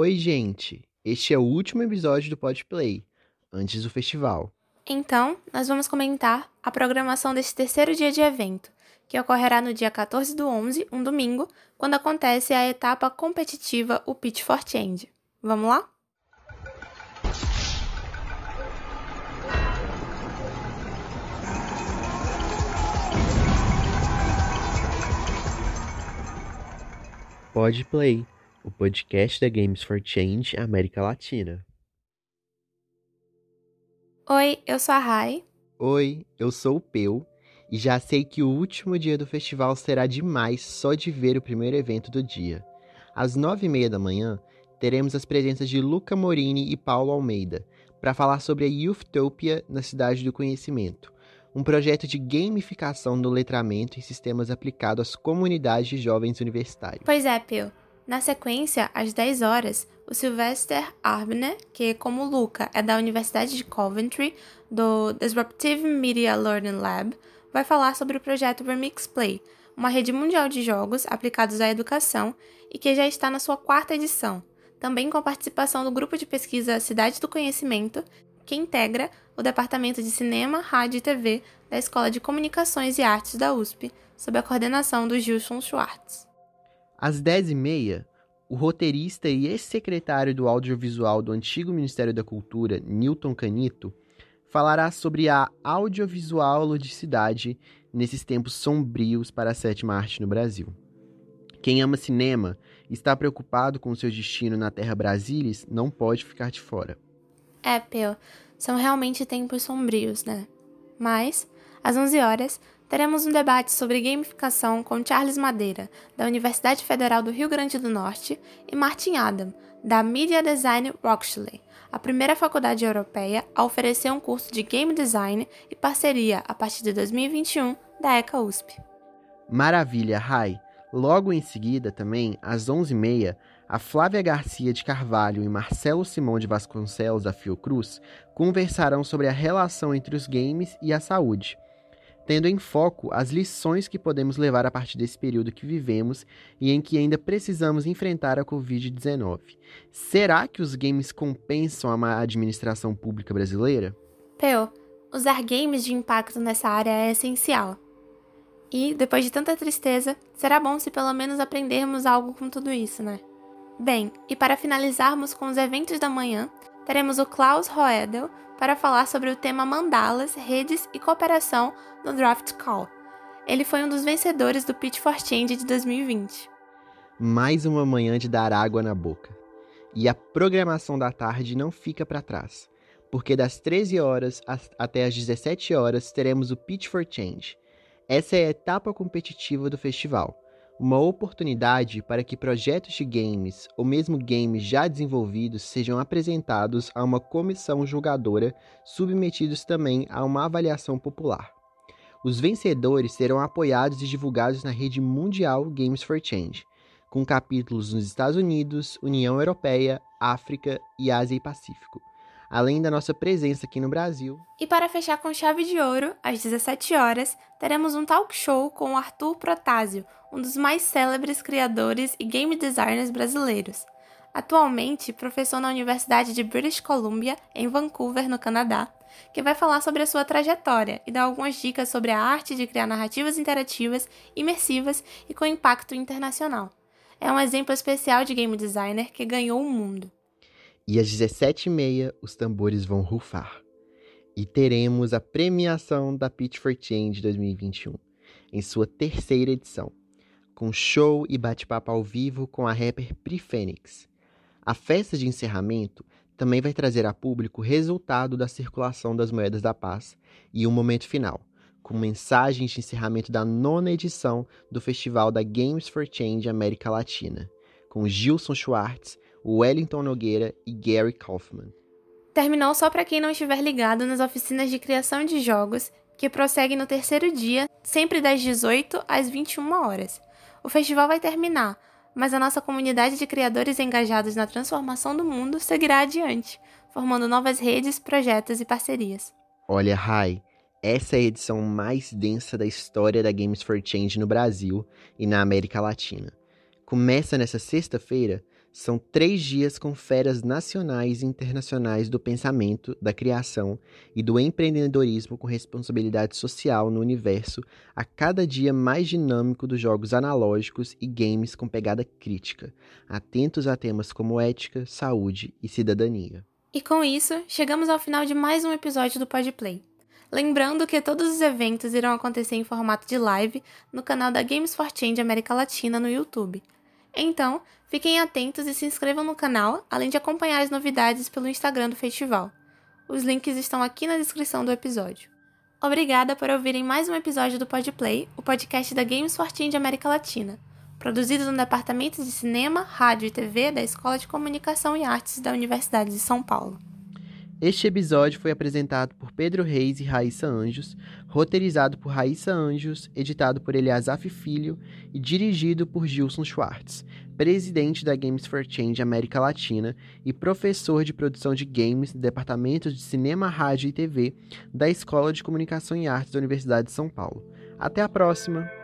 Oi, gente! Este é o último episódio do Podplay, antes do festival. Então, nós vamos comentar a programação deste terceiro dia de evento, que ocorrerá no dia 14 do 11, um domingo, quando acontece a etapa competitiva, o Pitch for Change. Vamos lá? Podplay, o podcast da Games for Change América Latina. Oi, eu sou a Rai. Oi, eu sou o Peu e já sei que o último dia do festival será demais só de ver o primeiro evento do dia. Às nove e meia da manhã, teremos as presenças de Luca Morini e Paulo Almeida para falar sobre a Youthtopia na Cidade do Conhecimento, um projeto de gamificação do letramento em sistemas aplicados às comunidades de jovens universitários. Pois é, Peu. Na sequência, às 10 horas, o Sylvester Arbner, que como Luca é da Universidade de Coventry, do Disruptive Media Learning Lab, vai falar sobre o projeto Remix Play, uma rede mundial de jogos aplicados à educação e que já está na sua quarta edição, também com a participação do grupo de pesquisa Cidade do Conhecimento, que integra o Departamento de Cinema, Rádio e TV da Escola de Comunicações e Artes da USP, sob a coordenação do Gilson Schwartz. Às 10h30, o roteirista e ex-secretário do audiovisual do antigo Ministério da Cultura, Newton Canito, falará sobre a audiovisual ludicidade nesses tempos sombrios para a sétima arte no Brasil. Quem ama cinema e está preocupado com seu destino na terra Brasilis não pode ficar de fora. É, Peu, são realmente tempos sombrios, né? Mas, às 11 horas, teremos um debate sobre gamificação com Charles Madeira, da Universidade Federal do Rio Grande do Norte, e Martin Adam, da Media Design Rochdale, a primeira faculdade europeia a oferecer um curso de Game Design e parceria a partir de 2021 da ECA USP. Maravilha, Rai! Logo em seguida, também, às 11h30, a Flávia Garcia de Carvalho e Marcelo Simão de Vasconcelos da Fiocruz conversarão sobre a relação entre os games e a saúde, tendo em foco as lições que podemos levar a partir desse período que vivemos e em que ainda precisamos enfrentar a Covid-19. Será que os games compensam a má administração pública brasileira? Peu, usar games de impacto nessa área é essencial. E, depois de tanta tristeza, será bom se pelo menos aprendermos algo com tudo isso, né? Bem, e para finalizarmos com os eventos da manhã, teremos o Klaus Roedel para falar sobre o tema mandalas, redes e cooperação no Draft Call. Ele foi um dos vencedores do Pitch for Change de 2020. Mais uma manhã de dar água na boca. E a programação da tarde não fica para trás, porque das 13 horas até as 17 horas teremos o Pitch for Change. Essa é a etapa competitiva do festival uma oportunidade para que projetos de games ou mesmo games já desenvolvidos sejam apresentados a uma comissão julgadora, submetidos também a uma avaliação popular. Os vencedores serão apoiados e divulgados na rede mundial Games for Change, com capítulos nos Estados Unidos, União Europeia, África e Ásia e Pacífico além da nossa presença aqui no Brasil. E para fechar com chave de ouro, às 17 horas, teremos um talk show com o Arthur Protásio, um dos mais célebres criadores e game designers brasileiros. Atualmente, professor na Universidade de British Columbia, em Vancouver, no Canadá, que vai falar sobre a sua trajetória e dar algumas dicas sobre a arte de criar narrativas interativas, imersivas e com impacto internacional. É um exemplo especial de game designer que ganhou o mundo. E às 17h30 os tambores vão rufar. E teremos a premiação da Pitch for Change 2021, em sua terceira edição, com show e bate-papo ao vivo com a rapper Pri Fênix. A festa de encerramento também vai trazer a público o resultado da circulação das moedas da paz e o um momento final, com mensagens de encerramento da nona edição do Festival da Games for Change América Latina, com Gilson Schwartz, Wellington Nogueira e Gary Kaufman. Terminou só para quem não estiver ligado nas oficinas de criação de jogos, que prosseguem no terceiro dia, sempre das 18 às 21 horas. O festival vai terminar, mas a nossa comunidade de criadores engajados na transformação do mundo seguirá adiante, formando novas redes, projetos e parcerias. Olha, Rai, essa é a edição mais densa da história da Games for Change no Brasil e na América Latina. Começa nessa sexta-feira São três dias com feras nacionais e internacionais do pensamento, da criação e do empreendedorismo com responsabilidade social no universo, a cada dia mais dinâmico dos jogos analógicos e games com pegada crítica, atentos a temas como ética, saúde e cidadania. E com isso, chegamos ao final de mais um episódio do Podplay. Lembrando que todos os eventos irão acontecer em formato de live no canal da Games for Change América Latina no YouTube. Então, fiquem atentos e se inscrevam no canal, além de acompanhar as novidades pelo Instagram do festival. Os links estão aqui na descrição do episódio. Obrigada por ouvirem mais um episódio do Podplay, o podcast da Games for Change América Latina, produzido no Departamento de Cinema, Rádio e TV da Escola de Comunicação e Artes da Universidade de São Paulo. Este episódio foi apresentado por Pedro Reis e Raíssa Anjos, roteirizado por Raíssa Anjos, editado por Eliasaf Filho e dirigido por Gilson Schwartz, presidente da Games for Change América Latina e professor de produção de games no Departamento de Cinema, Rádio e TV da Escola de Comunicação e Artes da Universidade de São Paulo. Até a próxima!